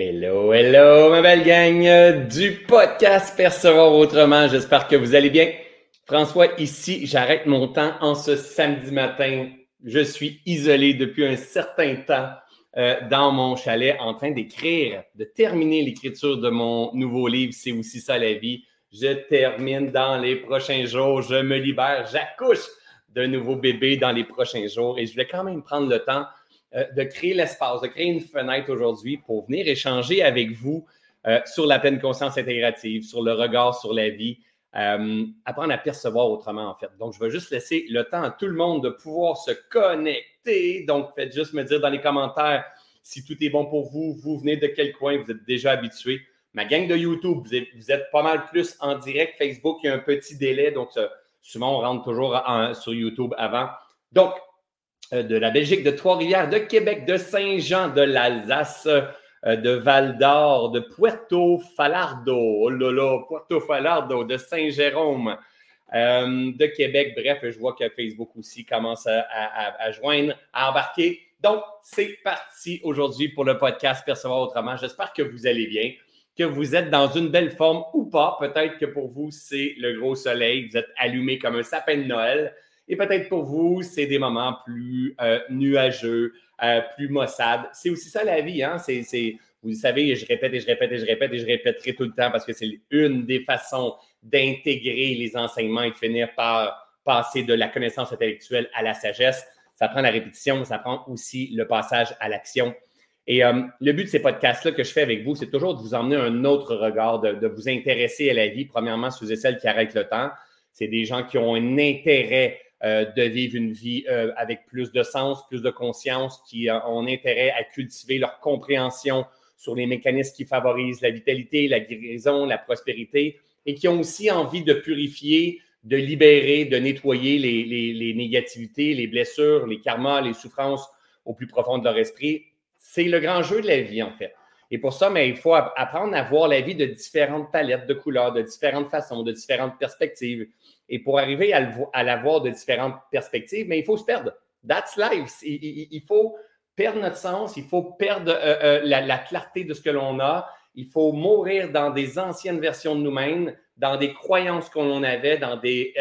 Hello, hello, ma belle gang du podcast Percevoir autrement. J'espère que vous allez bien. François, ici, j'arrête mon temps en ce samedi matin. Je suis isolé depuis un certain temps euh, dans mon chalet en train d'écrire, de terminer l'écriture de mon nouveau livre. C'est aussi ça la vie. Je termine dans les prochains jours. Je me libère. J'accouche d'un nouveau bébé dans les prochains jours et je vais quand même prendre le temps de créer l'espace, de créer une fenêtre aujourd'hui pour venir échanger avec vous euh, sur la pleine conscience intégrative, sur le regard sur la vie, euh, apprendre à percevoir autrement en fait. Donc, je vais juste laisser le temps à tout le monde de pouvoir se connecter. Donc, faites juste me dire dans les commentaires si tout est bon pour vous, vous venez de quel coin, vous êtes déjà habitué. Ma gang de YouTube, vous êtes, pas mal plus en direct. Facebook, il y a un petit délai, donc souvent on rentre toujours sur YouTube avant. Donc, euh, de la Belgique, de Trois-Rivières, de Québec, de Saint-Jean, de l'Alsace, euh, de Val-d'Or, de Puerto Falardo, oh là là, Puerto Falardo, de Saint-Jérôme, euh, de Québec. Bref, je vois que Facebook aussi commence à, joindre, à embarquer. Donc, c'est parti aujourd'hui pour le podcast Percevoir autrement. J'espère que vous allez bien, que vous êtes dans une belle forme ou pas. Peut-être que pour vous, c'est le gros soleil, vous êtes allumé comme un sapin de Noël. Et peut-être pour vous, c'est des moments plus euh, nuageux, euh, plus maussades. C'est aussi ça la vie. Hein? C'est, vous savez, je répète et je répète et je répète et je répéterai tout le temps parce que c'est une des façons d'intégrer les enseignements et de finir par passer de la connaissance intellectuelle à la sagesse. Ça prend la répétition, ça prend aussi le passage à l'action. Et euh, le but de ces podcasts-là que je fais avec vous, c'est toujours de vous emmener un autre regard, de, vous intéresser à la vie. Premièrement, ceux et celles qui arrêtent le temps. C'est des gens qui ont un intérêt de vivre une vie euh, avec plus de sens, plus de conscience, qui ont intérêt à cultiver leur compréhension sur les mécanismes qui favorisent la vitalité, la guérison, la prospérité, et qui ont aussi envie de purifier, de libérer, de nettoyer les, négativités, les blessures, les karmas, les souffrances au plus profond de leur esprit. C'est le grand jeu de la vie, en fait. Et pour ça, il faut apprendre à voir la vie de différentes palettes de couleurs, de différentes façons, de différentes perspectives. Et pour arriver à, voir de différentes perspectives, mais il faut se perdre. That's life. Il, faut perdre notre sens, il faut perdre euh, euh, la, clarté de ce que l'on a. Il faut mourir dans des anciennes versions de nous-mêmes, dans des croyances qu'on avait, dans des,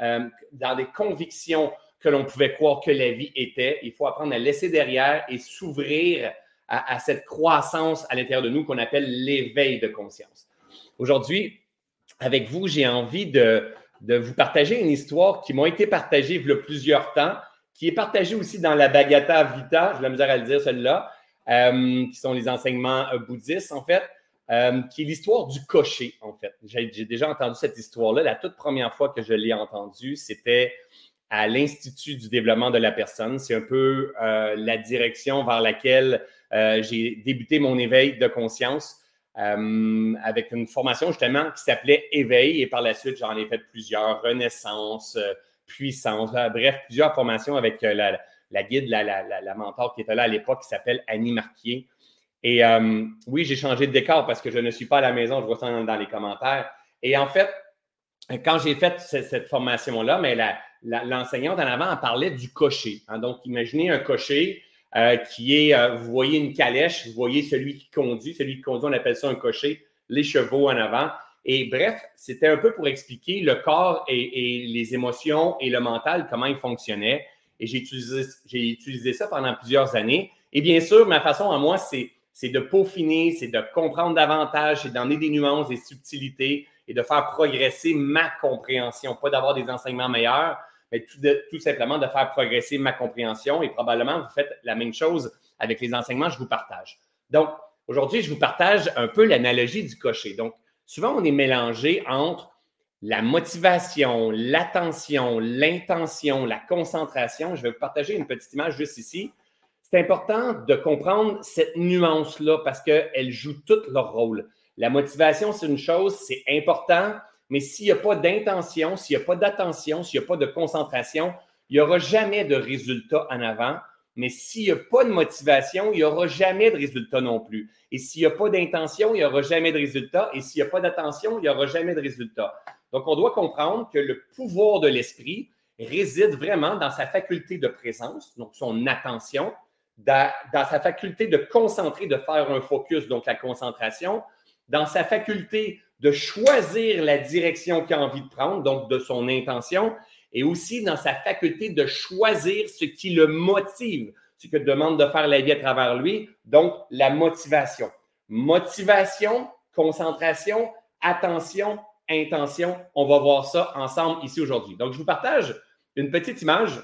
euh, dans des convictions que l'on pouvait croire que la vie était. Il faut apprendre à laisser derrière et s'ouvrir à, cette croissance à l'intérieur de nous qu'on appelle l'éveil de conscience. Aujourd'hui, avec vous, j'ai envie de, de vous partager une histoire qui m'a été partagée il plusieurs temps, qui est partagée aussi dans la Bhagavata Vita, je la misère à le dire, celle-là, euh, qui sont les enseignements euh, bouddhistes, en fait, euh, qui est l'histoire du cocher, en fait. J'ai déjà entendu cette histoire-là. La toute première fois que je l'ai entendue, c'était à l'Institut du développement de la personne. C'est un peu la direction vers laquelle j'ai débuté mon éveil de conscience. Euh, avec une formation justement qui s'appelait Éveil et par la suite, j'en ai fait plusieurs, Renaissance, euh, Puissance, euh, bref, plusieurs formations avec la, guide, la, la, mentor qui était là à l'époque qui s'appelle Annie Marquier. Et oui, j'ai changé de décor parce que je ne suis pas à la maison, je vois ça dans, les commentaires. Et en fait, quand j'ai fait cette, formation-là, mais l'enseignante en avant en parlait du cocher. Hein. donc, imaginez un cocher euh, qui est, euh, vous voyez une calèche, vous voyez celui qui conduit, celui qui conduit, on appelle ça un cocher, les chevaux en avant. Et bref, c'était un peu pour expliquer le corps et, les émotions et le mental, comment ils fonctionnaient. Et j'ai utilisé, utilisé ça pendant plusieurs années. Et bien sûr, ma façon à moi, c'est, c'est de peaufiner, c'est de comprendre davantage, c'est d'emmener des nuances, des subtilités et de faire progresser ma compréhension, pas d'avoir des enseignements meilleurs, mais tout, simplement de faire progresser ma compréhension et probablement vous faites la même chose avec les enseignements que je vous partage. Donc, aujourd'hui, je vous partage un peu l'analogie du cocher. Donc, souvent, on est mélangé entre la motivation, l'attention, l'intention, la concentration. Je vais vous partager une petite image juste ici. C'est important de comprendre cette nuance-là parce qu'elle joue tout leur rôle. La motivation, c'est une chose, c'est important, mais s'il n'y a pas d'intention, s'il n'y a pas d'attention, s'il n'y a pas de concentration, il n'y aura jamais de résultat en avant. Mais s'il n'y a pas de motivation, il n'y aura jamais de résultat non plus. Et s'il n'y a pas d'intention, il n'y aura jamais de résultat. Et s'il n'y a pas d'attention, il n'y aura jamais de résultat. Donc, on doit comprendre que le pouvoir de l'esprit réside vraiment dans sa faculté de présence, donc son attention, dans, sa faculté de concentrer, de faire un focus, donc la concentration, dans sa faculté de choisir la direction qu'il a envie de prendre, donc de son intention, et aussi dans sa faculté de choisir ce qui le motive, ce que demande de faire la vie à travers lui, donc la motivation. Motivation, concentration, attention, intention. On va voir ça ensemble ici aujourd'hui. Donc, je vous partage une petite image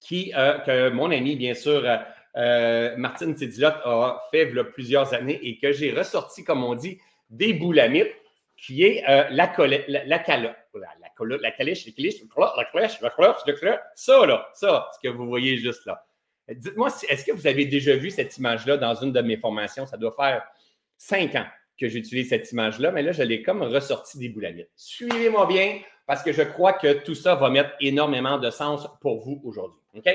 qui, euh, que mon ami, bien sûr, euh, euh, Martine Sédilotte a fait il y a plusieurs années et que j'ai ressorti, comme on dit, des boulamites, qui est la, la, la, la, calotte, la, la calèche, la calèche, la calèche, la calèche, ça, là, ça, ce que vous voyez juste là. Dites-moi, est-ce que vous avez déjà vu cette image-là dans une de mes formations? Ça doit faire cinq ans que j'utilise cette image-là, mais là, je l'ai comme ressorti des boulamites. Suivez-moi bien parce que je crois que tout ça va mettre énormément de sens pour vous aujourd'hui. OK?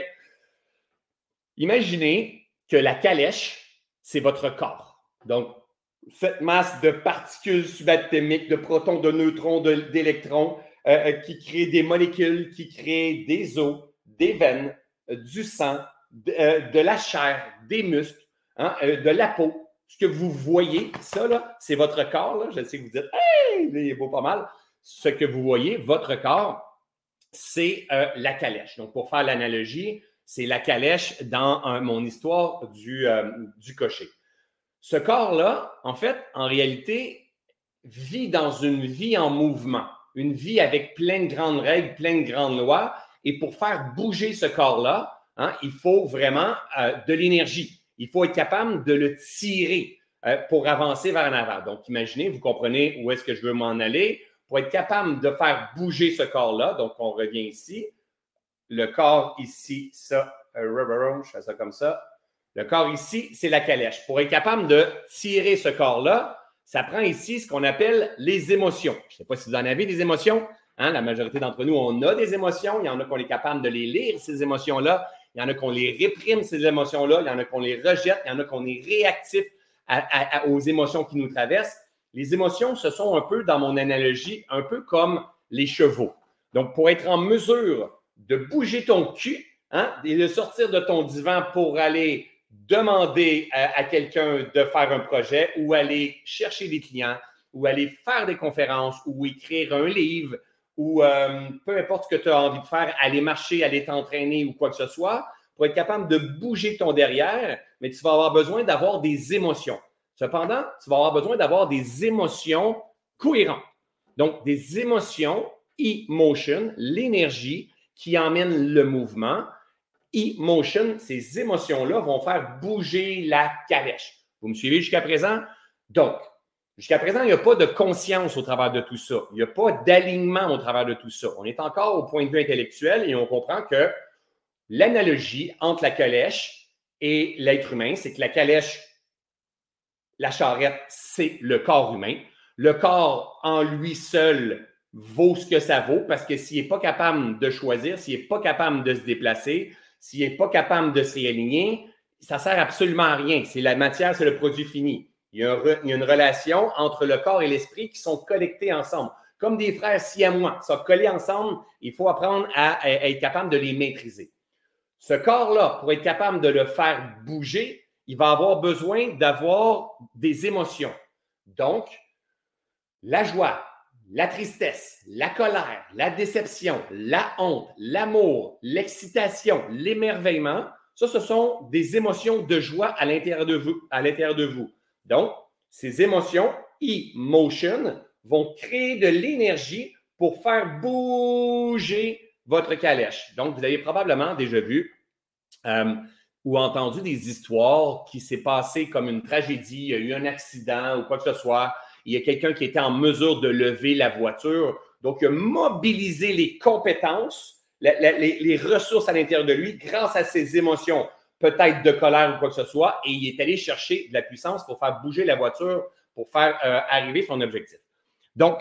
Imaginez que la calèche, c'est votre corps. Donc, cette masse de particules subatomiques, de protons, de neutrons, d'électrons euh, euh, qui créent des molécules, qui créent des os, des veines, euh, du sang, de, la chair, des muscles, hein, de la peau, ce que vous voyez, ça, là, c'est votre corps. Là. Je sais que vous dites, hey, il est beau pas mal. Ce que vous voyez, votre corps, c'est la calèche. Donc, pour faire l'analogie, c'est la calèche dans mon histoire du, du cocher. Ce corps-là, en fait, en réalité, vit dans une vie en mouvement, une vie avec plein de grandes règles, plein de grandes lois. Et pour faire bouger ce corps-là, hein, il faut vraiment euh, de l'énergie il faut être capable de le tirer euh, pour avancer vers l'avant. Donc, imaginez, vous comprenez où est-ce que je veux m'en aller. Pour être capable de faire bouger ce corps-là, donc on revient ici. Le corps ici, ça, euh, je fais ça comme ça. Le corps ici, c'est la calèche. Pour être capable de tirer ce corps-là, ça prend ici ce qu'on appelle les émotions. Je ne sais pas si vous en avez des émotions. Hein? La majorité d'entre nous, on a des émotions. Il y en a qu'on est capable de les lire, ces émotions-là. Il y en a qu'on les réprime, ces émotions-là. Il y en a qu'on les rejette. Il y en a qu'on est réactif aux émotions qui nous traversent. Les émotions, ce sont un peu, dans mon analogie, un peu comme les chevaux. Donc, pour être en mesure de bouger ton cul hein, et de sortir de ton divan pour aller demander à, quelqu'un de faire un projet ou aller chercher des clients ou aller faire des conférences ou écrire un livre ou euh, peu importe ce que tu as envie de faire, aller marcher, aller t'entraîner ou quoi que ce soit, pour être capable de bouger ton derrière, mais tu vas avoir besoin d'avoir des émotions. Cependant, tu vas avoir besoin d'avoir des émotions cohérentes. Donc, des émotions, emotion, l'énergie qui emmène le mouvement. Emotion, ces émotions-là vont faire bouger la calèche. Vous me suivez jusqu'à présent? Donc, Jusqu'à présent, il n'y a pas de conscience au travers de tout ça. Il n'y a pas d'alignement au travers de tout ça. On est encore au point de vue intellectuel et on comprend que l'analogie entre la calèche et l'être humain, c'est que la calèche, la charrette, c'est le corps humain. Le corps en lui seul vaut ce que ça vaut parce que s'il n'est pas capable de choisir, s'il n'est pas capable de se déplacer, s'il n'est pas capable de se réaligner, ça ne sert absolument à rien. C'est la matière, c'est le produit fini. Il y, a une relation entre le corps et l'esprit qui sont connectés ensemble. Comme des frères siamois, sont collés ensemble, il faut apprendre à, être capable de les maîtriser. Ce corps-là, pour être capable de le faire bouger, il va avoir besoin d'avoir des émotions. Donc, la joie, la tristesse, la colère, la déception, la honte, l'amour, l'excitation, l'émerveillement, ça, ce sont des émotions de joie à l'intérieur de vous. Donc, ces émotions, emotion, vont créer de l'énergie pour faire bouger votre calèche. Donc, vous avez probablement déjà vu euh, ou entendu des histoires qui s'est passé comme une tragédie, il y a eu un accident ou quoi que ce soit. Il y a quelqu'un qui était en mesure de lever la voiture. Donc, il a mobilisé les compétences, les ressources à l'intérieur de lui grâce à ses émotions peut-être de colère ou quoi que ce soit, et il est allé chercher de la puissance pour faire bouger la voiture, pour faire euh, arriver son objectif. Donc,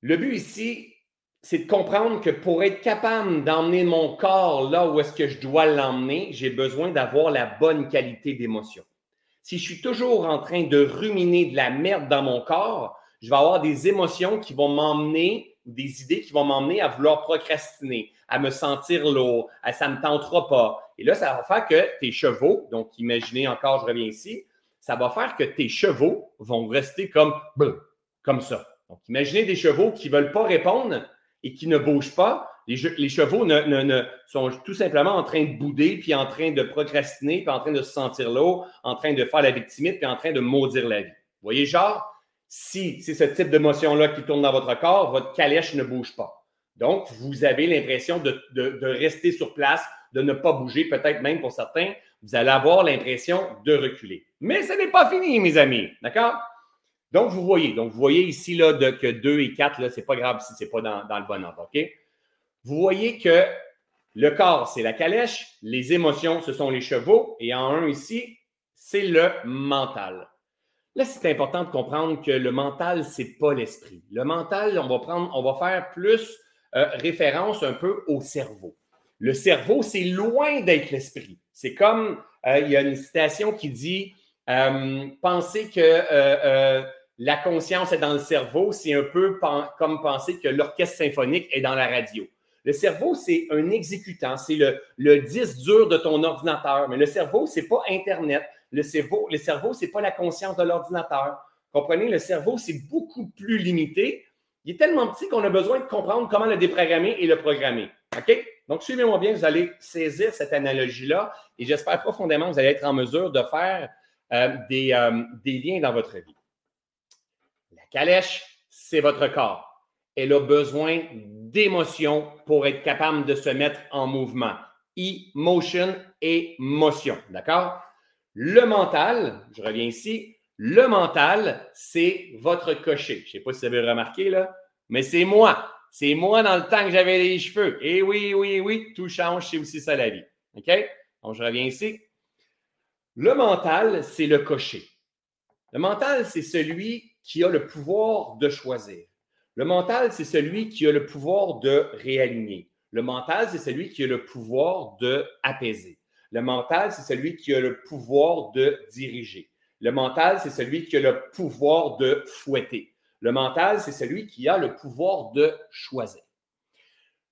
le but ici, c'est de comprendre que pour être capable d'emmener mon corps là où est-ce que je dois l'emmener, j'ai besoin d'avoir la bonne qualité d'émotion. Si je suis toujours en train de ruminer de la merde dans mon corps, je vais avoir des émotions qui vont m'emmener, des idées qui vont m'emmener à vouloir procrastiner, à me sentir lourd, à ça ne me tentera pas, Et là, ça va faire que tes chevaux, donc imaginez encore, je reviens ici, ça va faire que tes chevaux vont rester comme, comme ça. Donc, imaginez des chevaux qui ne veulent pas répondre et qui ne bougent pas. Les, chevaux sont tout simplement en train de bouder, puis en train de procrastiner, puis en train de se sentir l'eau, en train de faire la victimite, puis en train de maudire la vie. Vous voyez, genre, si c'est ce type d'émotion-là qui tourne dans votre corps, votre calèche ne bouge pas. Donc, vous avez l'impression de, rester sur place, de ne pas bouger, peut-être même pour certains, vous allez avoir l'impression de reculer. Mais ce n'est pas fini, mes amis. D'accord? Donc, vous voyez, vous voyez ici là, de, que 2 et 4, ce n'est pas grave si ce n'est pas dans, dans, le bon ordre. OK? Vous voyez que le corps, c'est la calèche, les émotions, ce sont les chevaux, et en un ici, c'est le mental. Là, c'est important de comprendre que le mental, ce n'est pas l'esprit. Le mental, on va faire plus euh, référence un peu au cerveau. Le cerveau, c'est loin d'être l'esprit. C'est comme, euh, il y a une citation qui dit, euh, penser que la conscience est dans le cerveau, c'est un peu comme penser que l'orchestre symphonique est dans la radio. Le cerveau, c'est un exécutant, c'est le, disque dur de ton ordinateur. Mais le cerveau, ce n'est pas Internet. Le cerveau, le cerveau ce n'est pas la conscience de l'ordinateur. Comprenez, le cerveau, c'est beaucoup plus limité. Il est tellement petit qu'on a besoin de comprendre comment le déprogrammer et le programmer. OK? Donc, suivez-moi bien, vous allez saisir cette analogie-là et j'espère profondément que vous allez être en mesure de faire euh, euh, des liens dans votre vie. La calèche, c'est votre corps. Elle a besoin d'émotions pour être capable de se mettre en mouvement. Emotion et motion. D'accord? Le mental, je reviens ici, le mental, c'est votre cocher. Je ne sais pas si vous avez remarqué, là, mais c'est moi. C'est moi dans le temps que j'avais les cheveux. Et oui, oui, oui, tout change, c'est aussi ça la vie. OK? Donc, je reviens ici. Le mental, c'est le cocher. Le mental, c'est celui qui a le pouvoir de choisir. Le mental, c'est celui qui a le pouvoir de réaligner. Le mental, c'est celui qui a le pouvoir de apaiser. Le mental, c'est celui qui a le pouvoir de diriger. Le mental, c'est celui qui a le pouvoir de fouetter. Le mental, c'est celui qui a le pouvoir de choisir.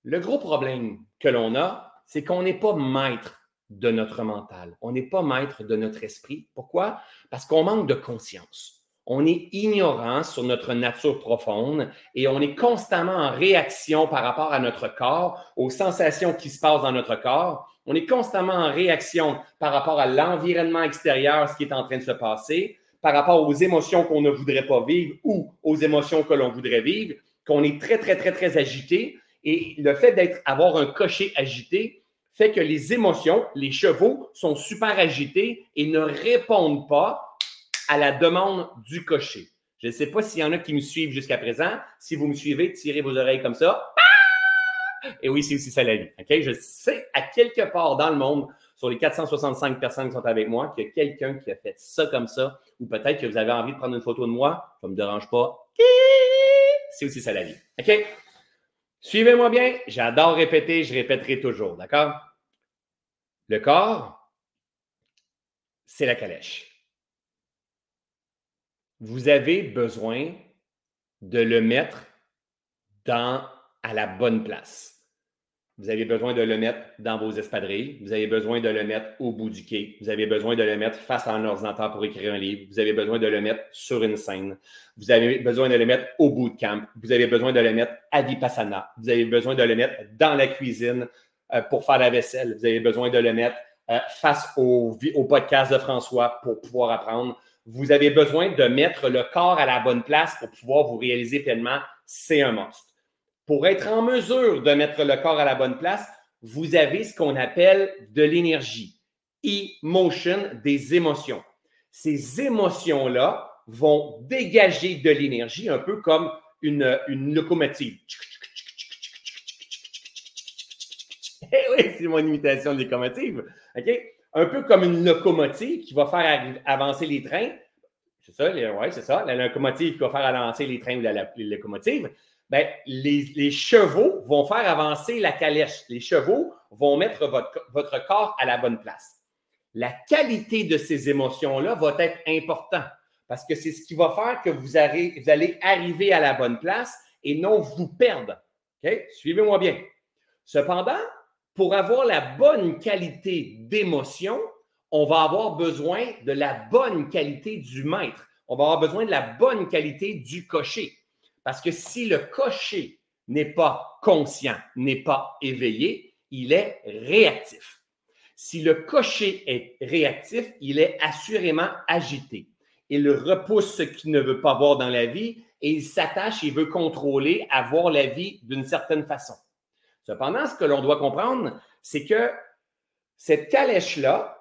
Le gros problème que l'on a, c'est qu'on n'est pas maître de notre mental. On n'est pas maître de notre esprit. Pourquoi? Parce qu'on manque de conscience on est ignorant sur notre nature profonde et on est constamment en réaction par rapport à notre corps, aux sensations qui se passent dans notre corps. On est constamment en réaction par rapport à l'environnement extérieur, ce qui est en train de se passer, par rapport aux émotions qu'on ne voudrait pas vivre ou aux émotions que l'on voudrait vivre, qu'on est très, très, très, très agité. Et le fait d'être, avoir un cocher agité fait que les émotions, les chevaux sont super agités et ne répondent pas à la demande du cocher. Je ne sais pas s'il y en a qui me suivent jusqu'à présent. Si vous me suivez, tirez vos oreilles comme ça. Et oui, c'est aussi ça la vie. Je sais à quelque part dans le monde, sur les 465 personnes qui sont avec moi, qu'il y a quelqu'un qui a fait ça comme ça, ou peut-être que vous avez envie de prendre une photo de moi, ça ne me dérange pas. C'est aussi ça la vie. Suivez-moi bien. J'adore répéter, je répéterai toujours. Le corps, c'est la calèche vous avez besoin de le mettre dans, à la bonne place. Vous avez besoin de le mettre dans vos espadrilles. Vous avez besoin de le mettre au bout du quai. Vous avez besoin de le mettre face à un ordinateur pour écrire un livre. Vous avez besoin de le mettre sur une scène. Vous avez besoin de le mettre au bout de camp. Vous avez besoin de le mettre à Vipassana. Vous avez besoin de le mettre dans la cuisine euh, pour faire la vaisselle. Vous avez besoin de le mettre euh, face au, au podcast de François pour pouvoir apprendre vous avez besoin de mettre le corps à la bonne place pour pouvoir vous réaliser pleinement, c'est un must. Pour être en mesure de mettre le corps à la bonne place, vous avez ce qu'on appelle de l'énergie, emotion, des émotions. Ces émotions-là vont dégager de l'énergie un peu comme une, une locomotive. Eh oui, c'est mon imitation de locomotive. OK? Un peu comme une locomotive qui va faire avancer les trains. C'est ça, oui, c'est ça. La locomotive qui va faire avancer les trains ou la, locomotive. Ben, les, chevaux vont faire avancer la calèche. Les chevaux vont mettre votre, corps à la bonne place. La qualité de ces émotions-là va être importante parce que c'est ce qui va faire que vous, allez arriver à la bonne place et non vous perdre. Suivez-moi bien. Cependant, pour avoir la bonne qualité d'émotion, on va avoir besoin de la bonne qualité du maître. On va avoir besoin de la bonne qualité du cocher. Parce que si le cocher n'est pas conscient, n'est pas éveillé, il est réactif. Si le cocher est réactif, il est assurément agité. Il repousse ce qu'il ne veut pas voir dans la vie et il s'attache, il veut contrôler, avoir la vie d'une certaine façon. Cependant, ce que l'on doit comprendre, c'est que cette calèche-là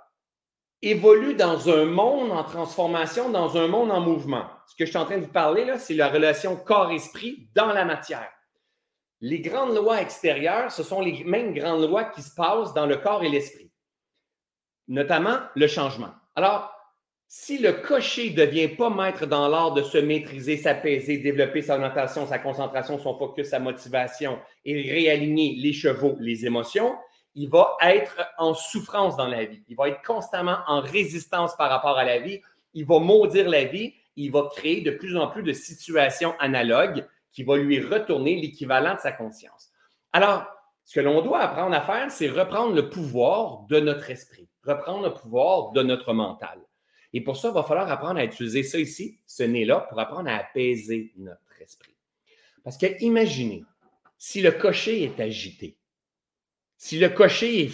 évolue dans un monde en transformation, dans un monde en mouvement. Ce que je suis en train de vous parler, là, c'est la relation corps-esprit dans la matière. Les grandes lois extérieures, ce sont les mêmes grandes lois qui se passent dans le corps et l'esprit, notamment le changement. Alors, si le cocher ne devient pas maître dans l'art de se maîtriser, s'apaiser, développer sa notation, sa concentration, son focus, sa motivation et réaligner les chevaux, les émotions, il va être en souffrance dans la vie. Il va être constamment en résistance par rapport à la vie. Il va maudire la vie. Il va créer de plus en plus de situations analogues qui vont lui retourner l'équivalent de sa conscience. Alors, ce que l'on doit apprendre à faire, c'est reprendre le pouvoir de notre esprit, reprendre le pouvoir de notre mental. Et pour ça, il va falloir apprendre à utiliser ça ici, ce nez-là, pour apprendre à apaiser notre esprit. Parce que imaginez, si le cocher est agité, si le cocher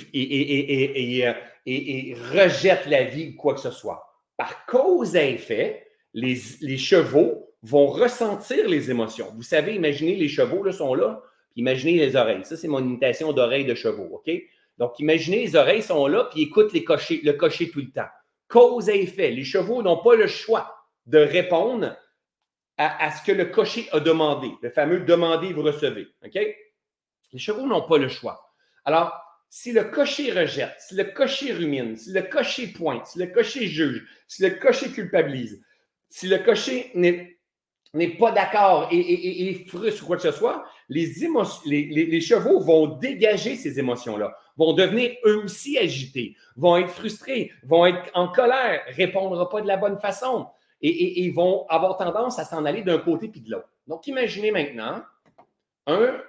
rejette la vie ou quoi que ce soit, par cause à effet, les, chevaux vont ressentir les émotions. Vous savez, imaginez les chevaux là, sont là, puis imaginez les oreilles. Ça, c'est mon imitation d'oreilles de chevaux, OK? Donc, imaginez les oreilles sont là, puis écoutent les cochers, le cocher tout le temps cause et effet. Les chevaux n'ont pas le choix de répondre à, ce que le cocher a demandé, le fameux demander, vous recevez. OK? Les chevaux n'ont pas le choix. Alors, si le cocher rejette, si le cocher rumine, si le cocher pointe, si le cocher juge, si le cocher culpabilise, si le cocher n'est pas d'accord et, et, frustre ou quoi que ce soit, les, chevaux vont dégager ces émotions-là, vont devenir eux aussi agités, vont être frustrés, vont être en colère, répondront pas de la bonne façon et, vont avoir tendance à s'en aller d'un côté puis de l'autre. Donc, imaginez maintenant un,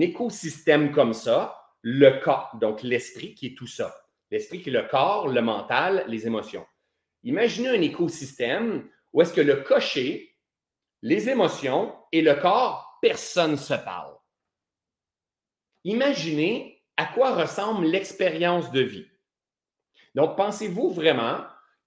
écosystème comme ça, le corps, donc l'esprit qui est tout ça. L'esprit qui est le corps, le mental, les émotions. Imaginez un écosystème où est-ce que le cocher, les émotions et le corps personne ne se parle. Imaginez à quoi ressemble l'expérience de vie. Donc, pensez-vous vraiment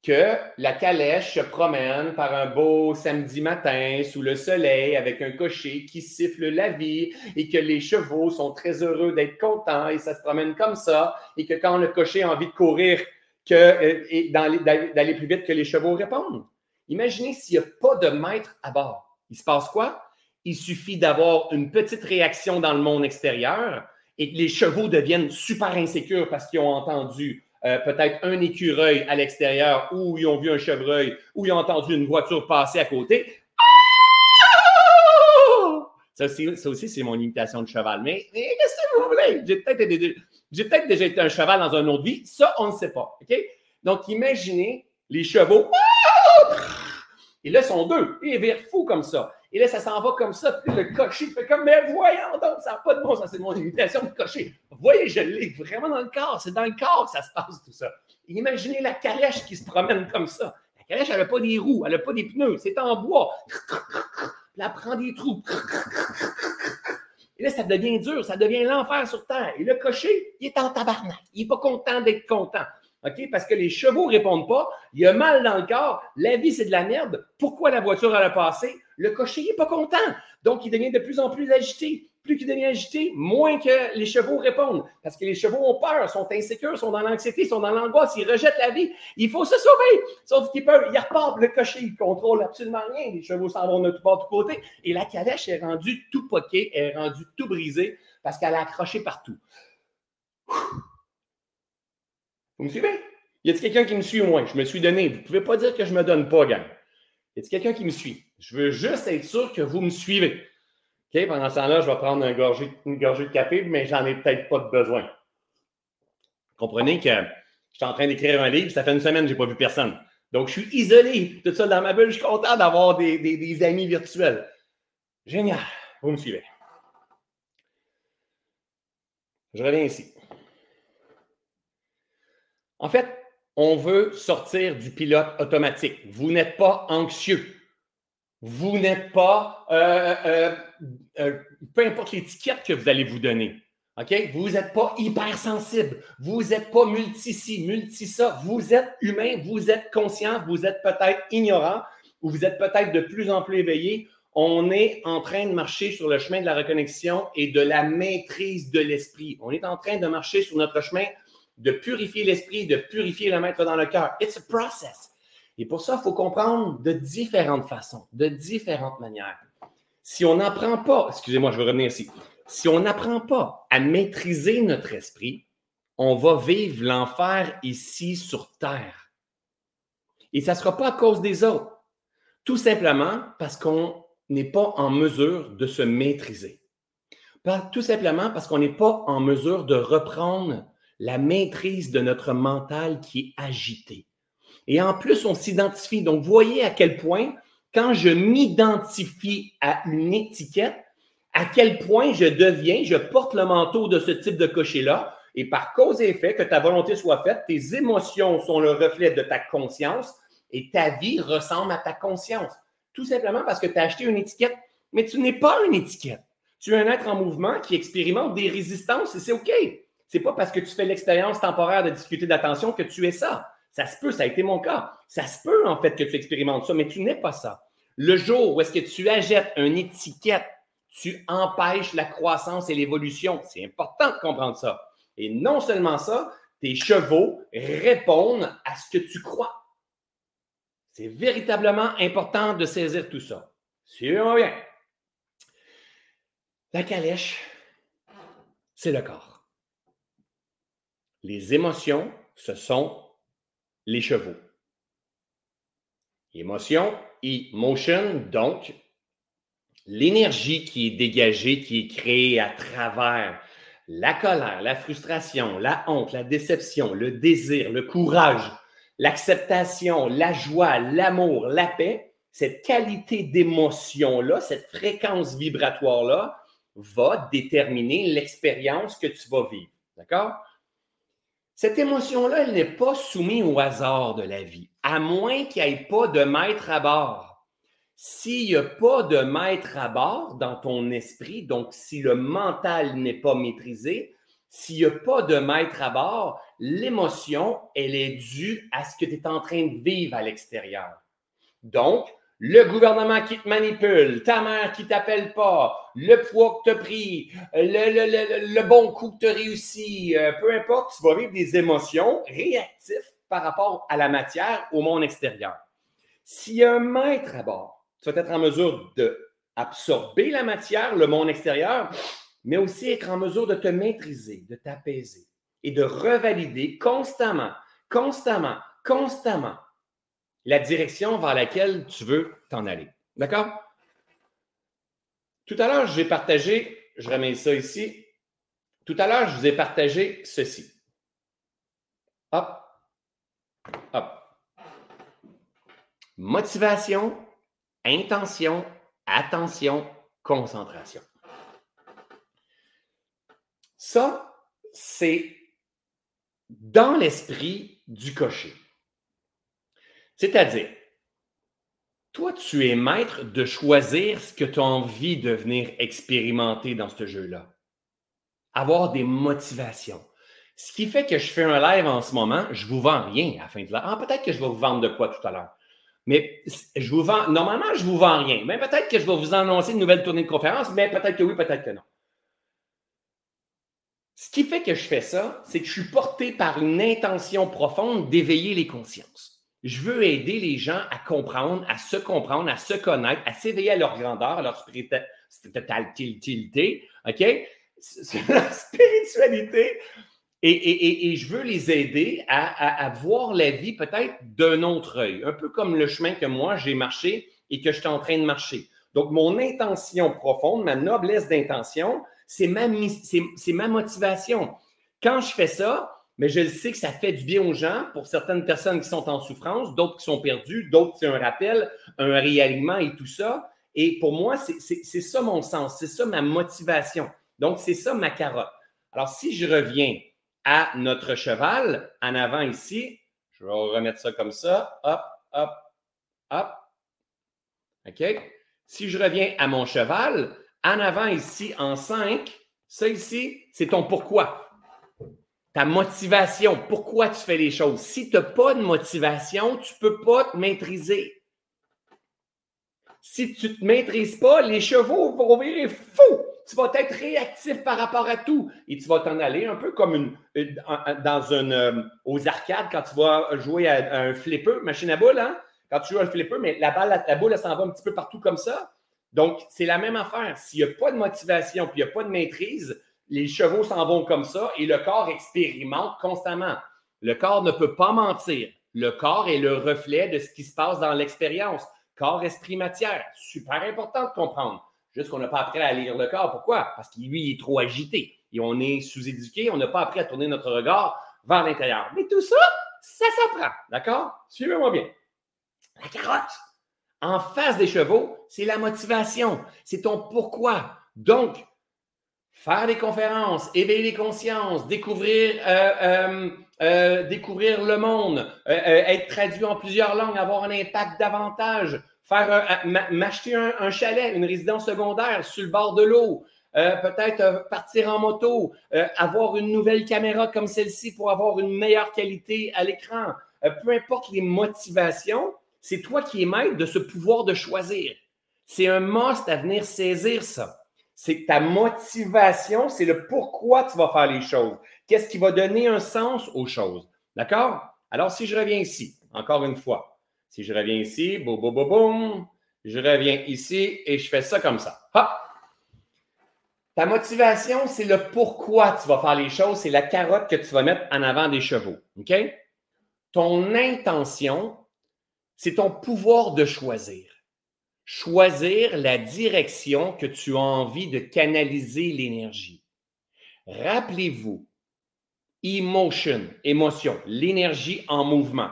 que la calèche se promène par un beau samedi matin sous le soleil avec un cocher qui siffle la vie et que les chevaux sont très heureux d'être contents et ça se promène comme ça et que quand le cocher a envie de courir, que, euh, et d'aller plus vite que les chevaux répondent? Imaginez s'il n'y a pas de maître à bord. Il se passe quoi? il suffit d'avoir une petite réaction dans le monde extérieur et les chevaux deviennent super insécures parce qu'ils ont entendu euh, peut-être un écureuil à l'extérieur ou ils ont vu un chevreuil ou ils ont entendu une voiture passer à côté. Ça aussi, c'est mon imitation de cheval. Mais, qu'est-ce que vous voulez? J'ai peut-être, déjà été un cheval dans un autre vie. Ça, on ne sait pas. Donc, imaginez les chevaux. Et là, ils sont deux. Ils virent fous comme ça. Et là, ça s'en va comme ça. Puis le cocher fait comme, mais voyons donc, ça n'a pas de bon sens. C'est mon imitation de cocher. Vous voyez, je l'ai vraiment dans le corps. C'est dans le corps que ça se passe, tout ça. imaginez la calèche qui se promène comme ça. La calèche, elle n'a pas des roues, elle n'a pas des pneus. C'est en bois. Puis elle prend des trous. Et là, ça devient dur, ça devient l'enfer sur terre. Et le cocher, il est en tabarnak. Il n'est pas content d'être content. OK? Parce que les chevaux ne répondent pas. Il y a mal dans le corps. La vie, c'est de la merde. Pourquoi la voiture, elle a passé? Le cocher n'est pas content. Donc, il devient de plus en plus agité. Plus il devient agité, moins que les chevaux répondent. Parce que les chevaux ont peur, sont insécures, sont dans l'anxiété, sont dans l'angoisse, ils rejettent la vie. Il faut se sauver. Sauf qu'il peut, il repart, le cocher, il contrôle absolument rien. Les chevaux s'en vont de tout bord, de tous côtés. Et la calèche est rendue tout poquée, est rendue tout brisée parce qu'elle a accroché partout. Vous me suivez? Y a-t-il quelqu'un qui me suit au moins? Je me suis donné. Vous ne pouvez pas dire que je ne me donne pas, gang. Y a-t-il quelqu'un qui me suit? Je veux juste être sûr que vous me suivez. Pendant ce temps-là, je vais prendre gorgée, une gorgée de café, mais j'en ai peut-être pas de besoin. Comprenez que je suis en train d'écrire un livre, ça fait une semaine que je n'ai pas vu personne. Donc, je suis isolé, tout ça dans ma bulle. Je suis content d'avoir des, des amis virtuels. Génial. Vous me suivez. Je reviens ici. En fait, on veut sortir du pilote automatique. Vous n'êtes pas anxieux. Vous n'êtes pas, euh, euh, euh, peu importe l'étiquette que vous allez vous donner. OK? Vous n'êtes pas hypersensible. Vous n'êtes pas multi-ci, multi-ça. Vous êtes humain, vous êtes conscient, vous êtes peut-être ignorant ou vous êtes peut-être de plus en plus éveillé. On est en train de marcher sur le chemin de la reconnexion et de la maîtrise de l'esprit. On est en train de marcher sur notre chemin de purifier l'esprit, de purifier le maître dans le cœur. It's a process. Et pour ça, il faut comprendre de différentes façons, de différentes manières. Si on n'apprend pas, excusez-moi, je vais revenir ici. Si on n'apprend pas à maîtriser notre esprit, on va vivre l'enfer ici sur Terre. Et ça ne sera pas à cause des autres. Tout simplement parce qu'on n'est pas en mesure de se maîtriser. Tout simplement parce qu'on n'est pas en mesure de reprendre la maîtrise de notre mental qui est agité. Et en plus, on s'identifie. Donc, voyez à quel point, quand je m'identifie à une étiquette, à quel point je deviens, je porte le manteau de ce type de cocher-là, et par cause et effet, que ta volonté soit faite, tes émotions sont le reflet de ta conscience, et ta vie ressemble à ta conscience. Tout simplement parce que tu as acheté une étiquette, mais tu n'es pas une étiquette. Tu es un être en mouvement qui expérimente des résistances et c'est OK. C'est pas parce que tu fais l'expérience temporaire de discuter d'attention que tu es ça. Ça se peut, ça a été mon cas. Ça se peut, en fait, que tu expérimentes ça, mais tu n'es pas ça. Le jour où est-ce que tu achètes une étiquette, tu empêches la croissance et l'évolution. C'est important de comprendre ça. Et non seulement ça, tes chevaux répondent à ce que tu crois. C'est véritablement important de saisir tout ça. Suivez-moi bien. La calèche, c'est le corps. Les émotions, ce sont les chevaux. Émotion, emotion, donc l'énergie qui est dégagée, qui est créée à travers la colère, la frustration, la honte, la déception, le désir, le courage, l'acceptation, la joie, l'amour, la paix, cette qualité d'émotion-là, cette fréquence vibratoire-là, va déterminer l'expérience que tu vas vivre. D'accord? Cette émotion-là, elle n'est pas soumise au hasard de la vie, à moins qu'il n'y ait pas de maître à bord. S'il n'y a pas de maître à bord dans ton esprit, donc si le mental n'est pas maîtrisé, s'il n'y a pas de maître à bord, l'émotion, elle est due à ce que tu es en train de vivre à l'extérieur. Donc, le gouvernement qui te manipule, ta mère qui t'appelle pas, le poids que tu as pris, le, bon coup que tu as réussi, euh, peu importe, tu vas vivre des émotions réactives par rapport à la matière au monde extérieur. S'il y a un maître à bord, tu vas être en mesure d'absorber la matière, le monde extérieur, mais aussi être en mesure de te maîtriser, de t'apaiser et de revalider constamment, constamment, constamment la direction vers laquelle tu veux t'en aller. D'accord? Tout à l'heure, j'ai partagé, je remets ça ici. Tout à l'heure, je vous ai partagé ceci. Hop, hop. Motivation, intention, attention, concentration. Ça, c'est dans l'esprit du cocher. C'est-à-dire, toi, tu es maître de choisir ce que tu as envie de venir expérimenter dans ce jeu-là. Avoir des motivations. Ce qui fait que je fais un live en ce moment, je ne vous vends rien à la fin de live. Ah, peut-être que je vais vous vendre de quoi tout à l'heure. Mais je vous vends, normalement, je vous vends rien. Mais peut-être que je vais vous annoncer une nouvelle tournée de conférence, mais peut-être que oui, peut-être que non. Ce qui fait que je fais ça, c'est que je suis porté par une intention profonde d'éveiller les consciences. Je veux aider les gens à comprendre, à se comprendre, à se connaître, à s'éveiller à leur grandeur, à leur spiritualité, OK? Leur spiritualité. Et, je veux les aider à, voir la vie peut-être d'un autre œil, un peu comme le chemin que moi j'ai marché et que je suis en train de marcher. Donc, mon intention profonde, ma noblesse d'intention, c'est ma, ma motivation. Quand je fais ça, mais je sais que ça fait du bien aux gens pour certaines personnes qui sont en souffrance, d'autres qui sont perdues, d'autres c'est un rappel, un réalignement et tout ça. Et pour moi, c'est ça mon sens, c'est ça ma motivation. Donc, c'est ça ma carotte. Alors, si je reviens à notre cheval en avant ici, je vais remettre ça comme ça. Hop, hop, hop. OK? Si je reviens à mon cheval, en avant ici en 5, ça ici, c'est ton pourquoi. Ta motivation, pourquoi tu fais les choses? Si tu n'as pas de motivation, tu ne peux pas te maîtriser. Si tu ne te maîtrises pas, les chevaux vont virer fou. Tu vas être réactif par rapport à tout et tu vas t'en aller un peu comme une, dans une, euh, aux arcades quand tu vas jouer à, un flipper, machine à boule, hein? quand tu joues à un flipper, mais la balle, boule, s'en va un petit peu partout comme ça. Donc, c'est la même affaire. S'il n'y a pas de motivation puis il n'y a pas de maîtrise, les chevaux s'en vont comme ça et le corps expérimente constamment. Le corps ne peut pas mentir. Le corps est le reflet de ce qui se passe dans l'expérience. Corps, esprit, matière. Super important de comprendre. Juste qu'on n'a pas appris à lire le corps. Pourquoi? Parce qu'il, lui, est trop agité. Et on est sous-éduqué. On n'a pas appris à tourner notre regard vers l'intérieur. Mais tout ça, ça s'apprend. D'accord? Suivez-moi bien. La carotte. En face des chevaux, c'est la motivation. C'est ton pourquoi. Donc, faire des conférences, éveiller les consciences, découvrir, euh, euh, euh, découvrir le monde, être traduit en plusieurs langues, avoir un impact davantage, faire m'acheter un, chalet, une résidence secondaire sur le bord de l'eau, peut-être partir en moto, avoir une nouvelle caméra comme celle-ci pour avoir une meilleure qualité à l'écran. peu importe les motivations, c'est toi qui es maître de ce pouvoir de choisir. C'est un must à venir saisir ça c'est ta motivation, c'est le pourquoi tu vas faire les choses. Qu'est-ce qui va donner un sens aux choses. D'accord? Alors, si je reviens ici, encore une fois, si je reviens ici, boum, boum, boum, boum, je reviens ici et je fais ça comme ça. Hop! Ta motivation, c'est le pourquoi tu vas faire les choses, c'est la carotte que tu vas mettre en avant des chevaux. OK? Ton intention, c'est ton pouvoir de choisir choisir la direction que tu as envie de canaliser l'énergie. Rappelez-vous, emotion, émotion, l'énergie en mouvement.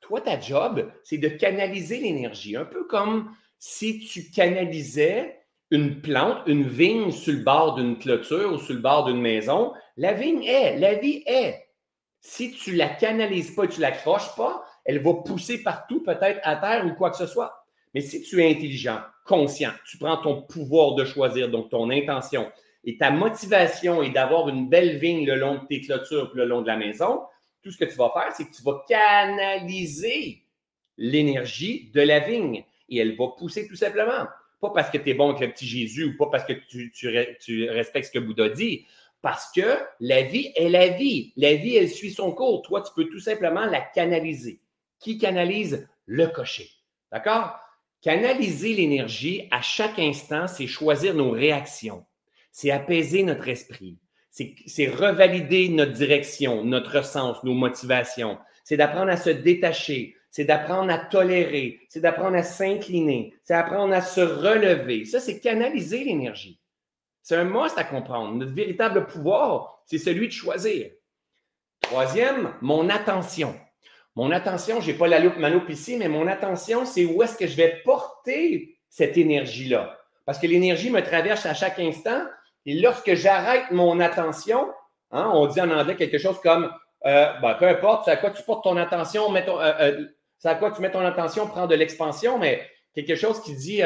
Toi, ta job, c'est de canaliser l'énergie, un peu comme si tu canalisais une plante, une vigne sur le bord d'une clôture ou sur le bord d'une maison. La vigne est, la vie est. Si tu la canalises pas tu l'accroches pas, elle va pousser partout, peut-être à terre ou quoi que ce soit. Mais si tu es intelligent, conscient, tu prends ton pouvoir de choisir, donc ton intention, et ta motivation est d'avoir une belle vigne le long de tes clôtures, le long de la maison, tout ce que tu vas faire, c'est que tu vas canaliser l'énergie de la vigne et elle va pousser tout simplement. Pas parce que tu es bon avec le petit Jésus ou pas parce que tu, tu respectes ce que Bouddha dit, parce que la vie est la vie. La vie, elle suit son cours. Toi, tu peux tout simplement la canaliser. Qui canalise? Le cocher. D'accord? Canaliser l'énergie à chaque instant, c'est choisir nos réactions, c'est apaiser notre esprit, c'est revalider notre direction, notre sens, nos motivations, c'est d'apprendre à se détacher, c'est d'apprendre à tolérer, c'est d'apprendre à s'incliner, c'est d'apprendre à se relever. Ça, c'est canaliser l'énergie. C'est un must à comprendre. Notre véritable pouvoir, c'est celui de choisir. Troisième, mon attention. Mon attention, je n'ai pas la loupe, ici, mais mon attention, c'est où est-ce que je vais porter cette énergie-là. Parce que l'énergie me traverse à chaque instant. Et lorsque j'arrête mon attention, hein, on dit en anglais quelque chose comme euh, ben, peu importe, c'est à quoi tu portes ton attention, euh, euh, c'est à quoi tu mets ton attention, prends de l'expansion, mais quelque chose qui dit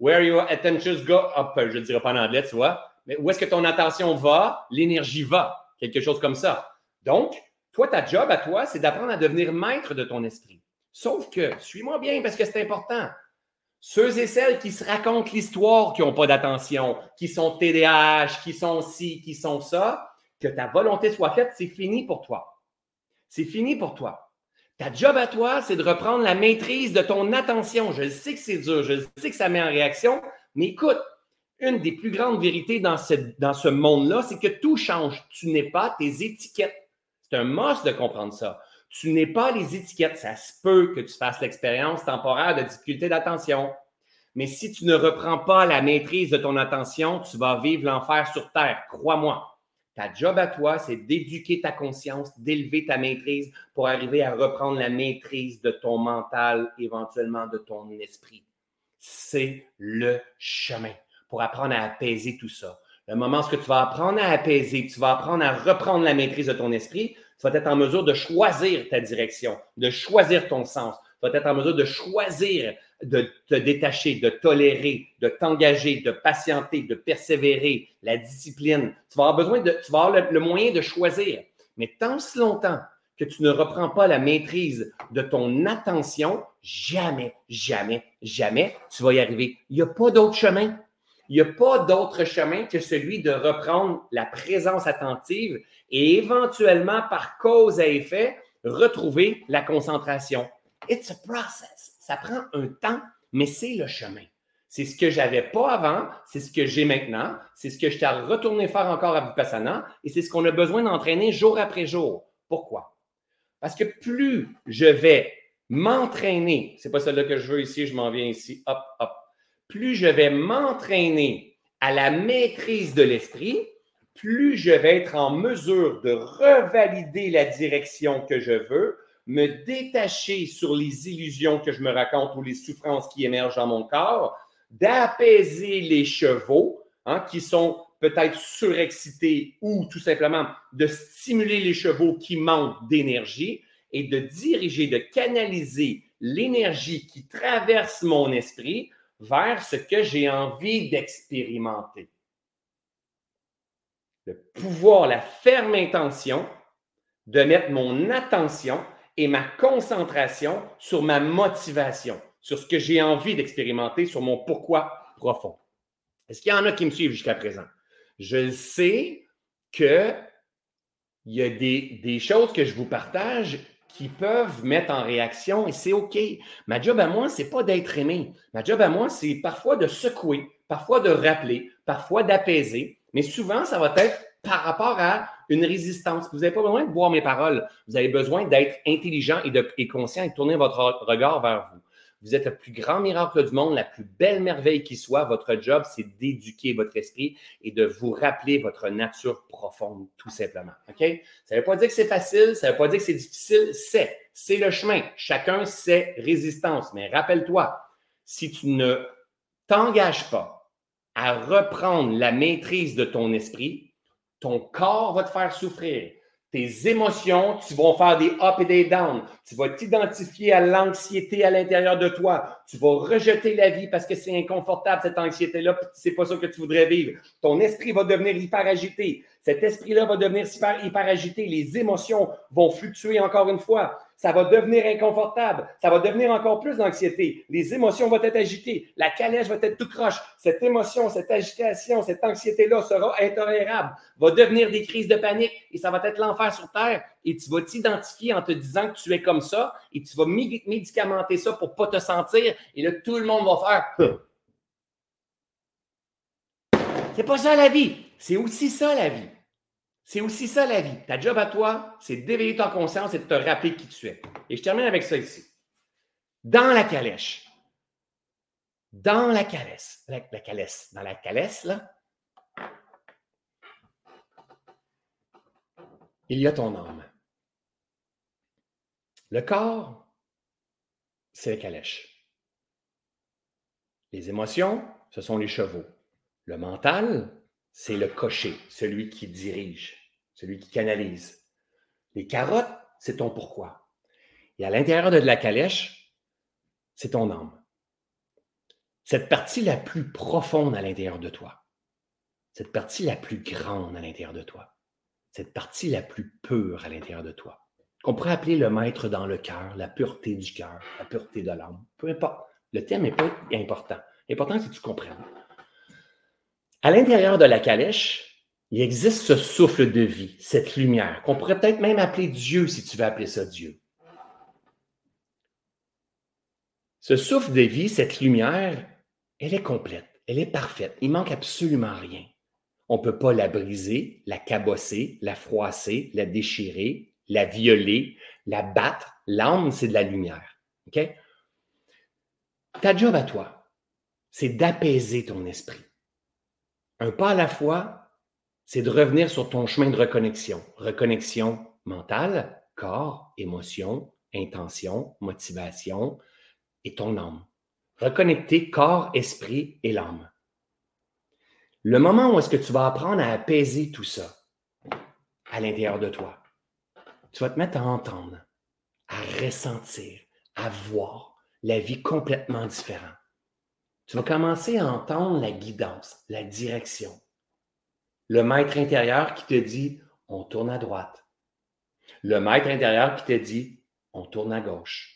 Where your attention go up, je ne dirais pas en anglais, tu vois, mais où est-ce que ton attention va, l'énergie va, quelque chose comme ça. Donc, toi, ta job à toi, c'est d'apprendre à devenir maître de ton esprit. Sauf que, suis-moi bien parce que c'est important. Ceux et celles qui se racontent l'histoire, qui n'ont pas d'attention, qui sont TDAH, qui sont ci, qui sont ça, que ta volonté soit faite, c'est fini pour toi. C'est fini pour toi. Ta job à toi, c'est de reprendre la maîtrise de ton attention. Je sais que c'est dur, je sais que ça met en réaction, mais écoute, une des plus grandes vérités dans ce, dans ce monde-là, c'est que tout change. Tu n'es pas tes étiquettes. C'est un must de comprendre ça. Tu n'es pas les étiquettes. Ça se peut que tu fasses l'expérience temporaire de difficulté d'attention. Mais si tu ne reprends pas la maîtrise de ton attention, tu vas vivre l'enfer sur Terre. Crois-moi. Ta job à toi, c'est d'éduquer ta conscience, d'élever ta maîtrise pour arriver à reprendre la maîtrise de ton mental, éventuellement de ton esprit. C'est le chemin pour apprendre à apaiser tout ça. Le moment où tu vas apprendre à apaiser, tu vas apprendre à reprendre la maîtrise de ton esprit, tu vas être en mesure de choisir ta direction, de choisir ton sens. Tu vas être en mesure de choisir de te détacher, de tolérer, de t'engager, de patienter, de persévérer, la discipline. Tu vas avoir besoin de, tu vas avoir le, moyen de choisir. Mais tant si longtemps que tu ne reprends pas la maîtrise de ton attention, jamais, jamais, jamais tu vas y arriver. Il n'y a pas d'autre chemin. Il n'y a pas d'autre chemin que celui de reprendre la présence attentive et éventuellement, par cause à effet, retrouver la concentration. It's a process. Ça prend un temps, mais c'est le chemin. C'est ce que j'avais pas avant, c'est ce que j'ai maintenant, c'est ce que je t'ai retourné faire encore à Vipassana et c'est ce qu'on a besoin d'entraîner jour après jour. Pourquoi? Parce que plus je vais m'entraîner, c'est pas celle-là que je veux ici, je m'en viens ici, hop, hop. Plus je vais m'entraîner à la maîtrise de l'esprit, plus je vais être en mesure de revalider la direction que je veux, me détacher sur les illusions que je me raconte ou les souffrances qui émergent dans mon corps, d'apaiser les chevaux hein, qui sont peut-être surexcités ou tout simplement de stimuler les chevaux qui manquent d'énergie et de diriger, de canaliser l'énergie qui traverse mon esprit vers ce que j'ai envie d'expérimenter. Le pouvoir, la ferme intention de mettre mon attention et ma concentration sur ma motivation, sur ce que j'ai envie d'expérimenter, sur mon pourquoi profond. Est-ce qu'il y en a qui me suivent jusqu'à présent? Je sais qu'il y a des, des choses que je vous partage qui peuvent mettre en réaction et c'est OK. Ma job à moi, c'est pas d'être aimé. Ma job à moi, c'est parfois de secouer, parfois de rappeler, parfois d'apaiser, mais souvent, ça va être par rapport à une résistance. Vous n'avez pas besoin de boire mes paroles. Vous avez besoin d'être intelligent et, et conscient et de tourner votre regard vers vous. Vous êtes le plus grand miracle du monde, la plus belle merveille qui soit. Votre job, c'est d'éduquer votre esprit et de vous rappeler votre nature profonde, tout simplement. OK? Ça ne veut pas dire que c'est facile, ça ne veut pas dire que c'est difficile. C'est, c'est le chemin. Chacun sait résistance. Mais rappelle-toi, si tu ne t'engages pas à reprendre la maîtrise de ton esprit, ton corps va te faire souffrir. Tes émotions, tu vas faire des up et des down. Tu vas t'identifier à l'anxiété à l'intérieur de toi. Tu vas rejeter la vie parce que c'est inconfortable, cette anxiété-là, c'est pas ça que tu voudrais vivre. Ton esprit va devenir hyper agité. Cet esprit-là va devenir hyper, hyper agité. Les émotions vont fluctuer encore une fois ça va devenir inconfortable, ça va devenir encore plus d'anxiété. Les émotions vont être agitées, la calèche va être tout croche. Cette émotion, cette agitation, cette anxiété-là sera intolérable, va devenir des crises de panique et ça va être l'enfer sur Terre. Et tu vas t'identifier en te disant que tu es comme ça et tu vas médicamenter ça pour ne pas te sentir. Et là, tout le monde va faire. C'est pas ça la vie. C'est aussi ça la vie. C'est aussi ça la vie. Ta job à toi, c'est d'éveiller ta conscience et de te rappeler qui tu es. Et je termine avec ça ici. Dans la calèche, dans la calèche, la, calèche, dans la calèche, là, il y a ton âme. Le corps, c'est la calèche. Les émotions, ce sont les chevaux. Le mental, c'est le cocher, celui qui dirige celui qui canalise. Les carottes, c'est ton pourquoi. Et à l'intérieur de la calèche, c'est ton âme. Cette partie la plus profonde à l'intérieur de toi. Cette partie la plus grande à l'intérieur de toi. Cette partie la plus pure à l'intérieur de toi. Qu'on pourrait appeler le maître dans le cœur, la pureté du cœur, la pureté de l'âme. Peu importe. Le thème n'est pas important. L'important, c'est que tu comprennes. À l'intérieur de la calèche, il existe ce souffle de vie, cette lumière, qu'on pourrait peut-être même appeler Dieu si tu veux appeler ça Dieu. Ce souffle de vie, cette lumière, elle est complète, elle est parfaite, il manque absolument rien. On ne peut pas la briser, la cabosser, la froisser, la déchirer, la violer, la battre. L'âme, c'est de la lumière. Ta job à toi, c'est d'apaiser ton esprit. Un pas à la fois, c'est de revenir sur ton chemin de reconnexion. Reconnexion mentale, corps, émotion, intention, motivation et ton âme. Reconnecter corps, esprit et l'âme. Le moment où est-ce que tu vas apprendre à apaiser tout ça à l'intérieur de toi, tu vas te mettre à entendre, à ressentir, à voir la vie complètement différente. Tu vas commencer à entendre la guidance, la direction. Le maître intérieur qui te dit on tourne à droite. Le maître intérieur qui te dit on tourne à gauche.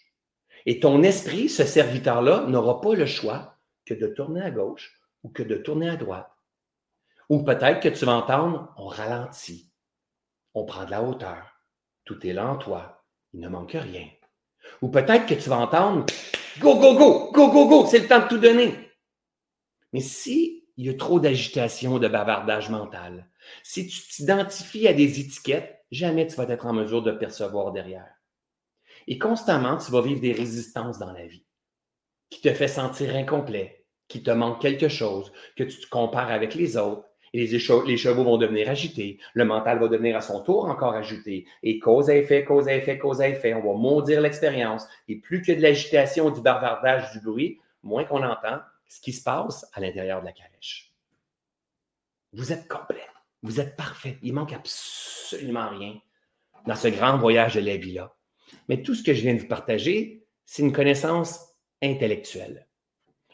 Et ton esprit, ce serviteur-là, n'aura pas le choix que de tourner à gauche ou que de tourner à droite. Ou peut-être que tu vas entendre on ralentit, on prend de la hauteur, tout est là en toi, il ne manque rien. Ou peut-être que tu vas entendre Go, go, go, go, go, go, c'est le temps de tout donner. Mais si il y a trop d'agitation, de bavardage mental, si tu t'identifies à des étiquettes, jamais tu vas être en mesure de percevoir derrière. Et constamment, tu vas vivre des résistances dans la vie qui te fait sentir incomplet, qui te manque quelque chose, que tu te compares avec les autres, et les, chevaux vont devenir agités. Le mental va devenir à son tour encore agité. Et cause à effet, cause à effet, cause à effet. On va maudire l'expérience. Et plus que de l'agitation, du bavardage, du bruit, moins qu'on entend ce qui se passe à l'intérieur de la calèche. Vous êtes complet. Vous êtes parfait. Il manque absolument rien dans ce grand voyage de la vie-là. Mais tout ce que je viens de vous partager, c'est une connaissance intellectuelle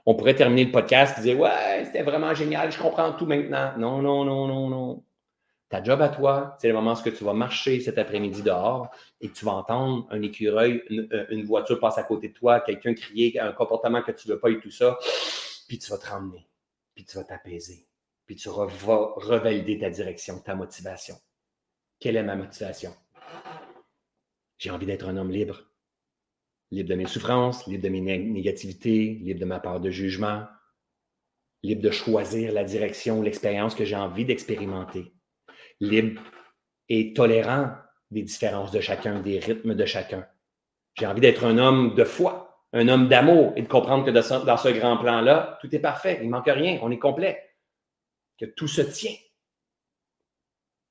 on pourrait terminer le podcast et dire Ouais, c'était vraiment génial, je comprends tout maintenant. Non, non, non, non, non. Ta job à toi, c'est le moment où tu vas marcher cet après-midi dehors et que tu vas entendre un écureuil, une, euh, voiture passe à côté de toi, quelqu'un crier, un comportement que tu ne veux pas et tout ça. Puis tu vas te ramener, puis tu vas t'apaiser, puis tu vas revalider ta direction, ta motivation. Quelle est ma motivation? J'ai envie d'être un homme libre libre de mes souffrances, libre de mes négativités, libre de ma part de jugement, libre de choisir la direction, l'expérience que j'ai envie d'expérimenter, libre et tolérant des différences de chacun, des rythmes de chacun. J'ai envie d'être un homme de foi, un homme d'amour et de comprendre que dans ce grand plan-là, tout est parfait, il ne manque rien, on est complet, que tout se tient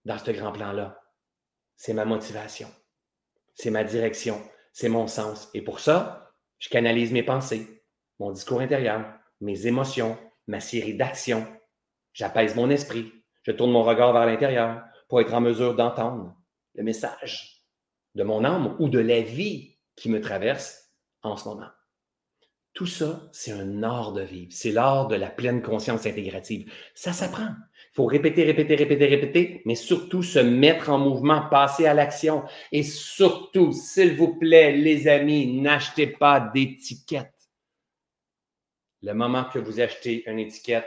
dans ce grand plan-là. C'est ma motivation, c'est ma direction, c'est mon sens. Et pour ça, je canalise mes pensées, mon discours intérieur, mes émotions, ma série d'actions. J'apaise mon esprit. Je tourne mon regard vers l'intérieur pour être en mesure d'entendre le message de mon âme ou de la vie qui me traverse en ce moment. Tout ça, c'est un art de vivre. C'est l'art de la pleine conscience intégrative. Ça s'apprend. Il faut répéter, répéter, répéter, répéter, mais surtout se mettre en mouvement, passer à l'action. Et surtout, s'il vous plaît, les amis, n'achetez pas d'étiquette. Le moment que vous achetez une étiquette,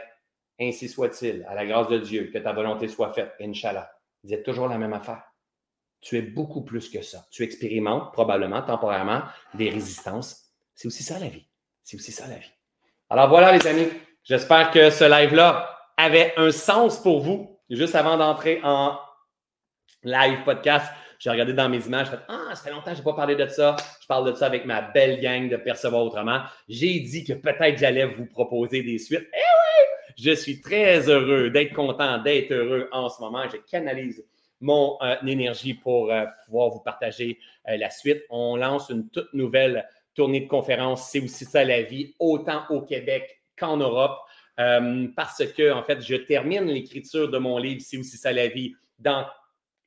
ainsi soit-il, à la grâce de Dieu, que ta volonté soit faite, Inch'Allah, vous êtes toujours la même affaire. Tu es beaucoup plus que ça. Tu expérimentes probablement temporairement des résistances. C'est aussi ça la vie. C'est aussi ça la vie. Alors voilà, les amis. J'espère que ce live-là avait un sens pour vous. Juste avant d'entrer en live podcast, j'ai regardé dans mes images, j'ai fait Ah, ça fait longtemps que je n'ai pas parlé de ça. Je parle de ça avec ma belle gang de Percevoir Autrement. J'ai dit que peut-être j'allais vous proposer des suites. Eh oui! Je suis très heureux d'être content, d'être heureux en ce moment. Je canalise mon euh, énergie pour euh, pouvoir vous partager euh, la suite. On lance une toute nouvelle tournée de conférences, c'est aussi ça la vie, autant au Québec qu'en Europe, parce que, en fait, je termine l'écriture de mon livre, c'est aussi ça la vie, dans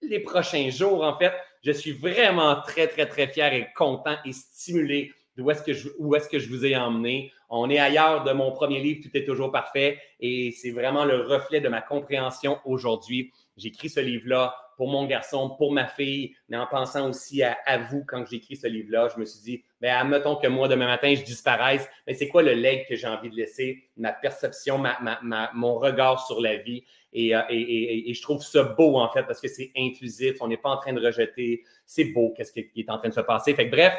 les prochains jours, en fait. Je suis vraiment très, très, très fier et content et stimulé d'où est-ce que je, où est-ce que je vous ai emmené. On est ailleurs de mon premier livre, Tout est toujours parfait, et c'est vraiment le reflet de ma compréhension aujourd'hui. J'écris ce livre-là pour mon garçon, pour ma fille, mais en pensant aussi à, vous quand j'écris ce livre-là. Je me suis dit, bien, admettons que moi, demain matin, je disparaisse, mais c'est quoi le leg que j'ai envie de laisser, ma perception, ma, mon regard sur la vie. Euh, et, je trouve ça beau, en fait, parce que c'est inclusif, on n'est pas en train de rejeter, c'est beau, qu'est-ce qui est en train de se passer. Fait que, bref,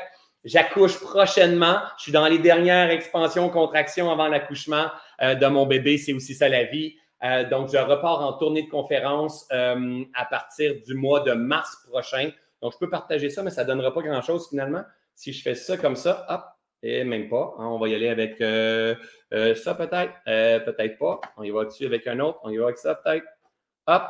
J'accouche prochainement. Je suis dans les dernières expansions, contractions avant l'accouchement euh, de mon bébé. C'est aussi ça la vie. Euh, donc, je repars en tournée de conférence euh, à partir du mois de mars prochain. Donc, je peux partager ça, mais ça ne donnera pas grand-chose finalement. Si je fais ça comme ça, hop, et même pas. Hein, on va y aller avec euh, ça peut-être, peut-être pas. On y va dessus avec un autre, on y va avec ça peut-être. Hop.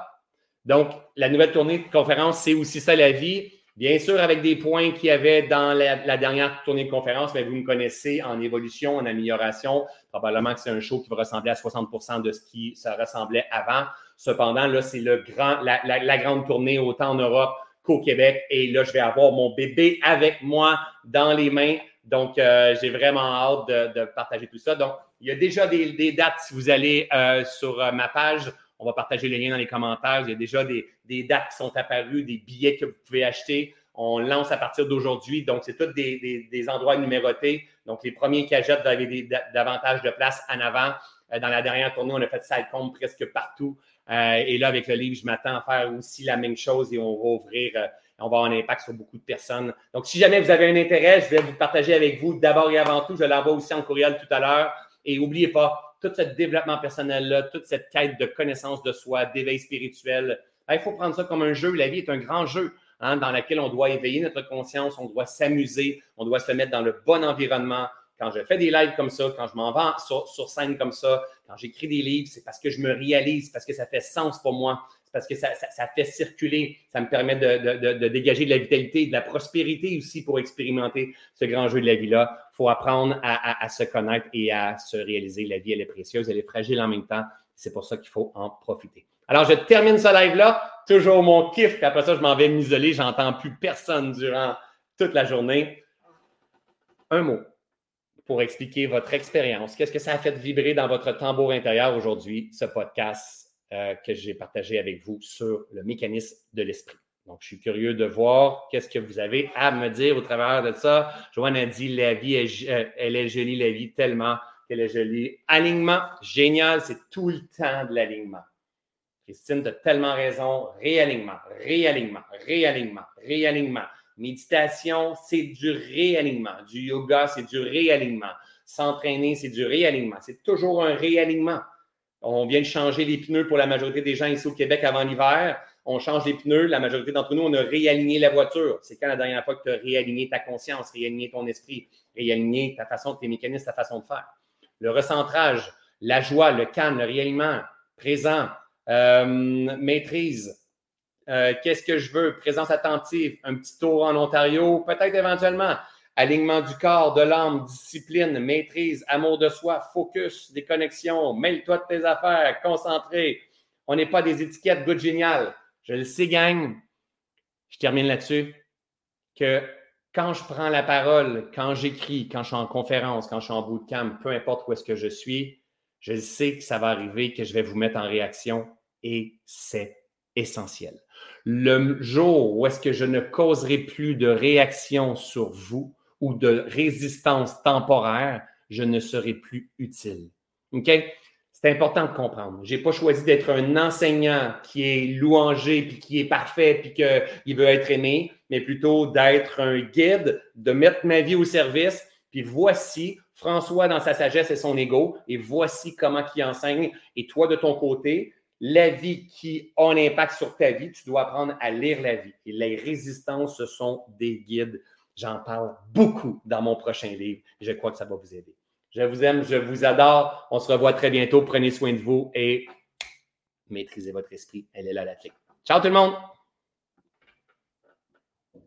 Donc, la nouvelle tournée de conférence, c'est aussi ça la vie. Bien sûr, avec des points qu'il y avait dans la, dernière tournée de conférence, mais vous me connaissez en évolution, en amélioration. Probablement que c'est un show qui va ressembler à 60% de ce qui se ressemblait avant. Cependant, là, c'est le grand, la, grande tournée autant en Europe qu'au Québec. Et là, je vais avoir mon bébé avec moi dans les mains. Donc, euh, j'ai vraiment hâte de, partager tout ça. Donc, il y a déjà des, dates. Si vous allez euh, sur euh, ma page, on va partager les liens dans les commentaires. Il y a déjà des, dates qui sont apparues, des billets que vous pouvez acheter. On lance à partir d'aujourd'hui. Donc, c'est tous des, endroits numérotés. Donc, les premiers qui achètent, vous avez davantage de place en avant. dans la dernière tournée, on a fait compte presque partout. et là, avec le livre, je m'attends à faire aussi la même chose et on va ouvrir on va avoir un impact sur beaucoup de personnes. Donc, si jamais vous avez un intérêt, je vais vous partager avec vous d'abord et avant tout. Je l'envoie aussi en courriel tout à l'heure. Et n'oubliez pas, tout ce développement personnel-là, toute cette quête de connaissance de soi, d'éveil spirituel, ben, il faut prendre ça comme un jeu. La vie est un grand jeu hein, dans lequel on doit éveiller notre conscience, on doit s'amuser, on doit se mettre dans le bon environnement. Quand je fais des lives comme ça, quand je m'en vais sur, sur scène comme ça, quand j'écris des livres, c'est parce que je me réalise, parce que ça fait sens pour moi parce que ça, fait circuler, ça me permet de, dégager de la vitalité, de la prospérité aussi pour expérimenter ce grand jeu de la vie-là. Il faut apprendre à, se connaître et à se réaliser. La vie, elle est précieuse, elle est fragile en même temps. C'est pour ça qu'il faut en profiter. Alors, je termine ce live-là. Toujours mon kiff. Puis après ça, je m'en vais m'isoler. J'entends plus personne durant toute la journée. Un mot pour expliquer votre expérience. Qu'est-ce que ça a fait vibrer dans votre tambour intérieur aujourd'hui, ce podcast euh, que j'ai partagé avec vous sur le mécanisme de l'esprit? Donc, je suis curieux de voir qu'est-ce que vous avez à me dire au travers de ça. Joanne a dit la vie, est, euh, elle est jolie, la vie, tellement qu'elle est jolie. Alignement, génial, c'est tout le temps de l'alignement. Christine, tu as tellement raison. Réalignement, réalignement, réalignement, réalignement. Méditation, c'est du réalignement. Du yoga, c'est du réalignement. S'entraîner, c'est du réalignement. C'est toujours un réalignement. On vient de changer les pneus pour la majorité des gens ici au Québec avant l'hiver. On change les pneus. La majorité d'entre nous, on a réaligné la voiture. C'est quand la dernière fois que tu as réaligné ta conscience, réaligné ton esprit, réaligné ta façon, tes mécanismes, ta façon de faire. Le recentrage, la joie, le calme, le réalignement, présent, euh, maîtrise. Euh, qu'est-ce que je veux? Présence attentive, un petit tour en Ontario, peut-être éventuellement. Alignement du corps, de l'âme, discipline, maîtrise, amour de soi, focus, déconnexion, mêle-toi de tes affaires, concentré. On n'est pas des étiquettes good génial. Je le sais, gang. Je termine là-dessus. Que quand je prends la parole, quand j'écris, quand je suis en conférence, quand je suis en bootcamp, peu importe où est-ce que je suis, je sais que ça va arriver, que je vais vous mettre en réaction et c'est essentiel. Le jour où est-ce que je ne causerai plus de réaction sur vous, ou de résistance temporaire, je ne serai plus utile. OK? C'est important de comprendre. Je n'ai pas choisi d'être un enseignant qui est louangé, puis qui est parfait, puis qu'il veut être aimé, mais plutôt d'être un guide, de mettre ma vie au service. Puis voici François dans sa sagesse et son ego, et voici comment il enseigne. Et toi, de ton côté, la vie qui a un impact sur ta vie, tu dois apprendre à lire la vie. Et les résistances, ce sont des guides J'en parle beaucoup dans mon prochain livre. Je crois que ça va vous aider. Je vous aime, je vous adore. On se revoit très bientôt. Prenez soin de vous et maîtrisez votre esprit. Elle est là la clé. Ciao tout le monde!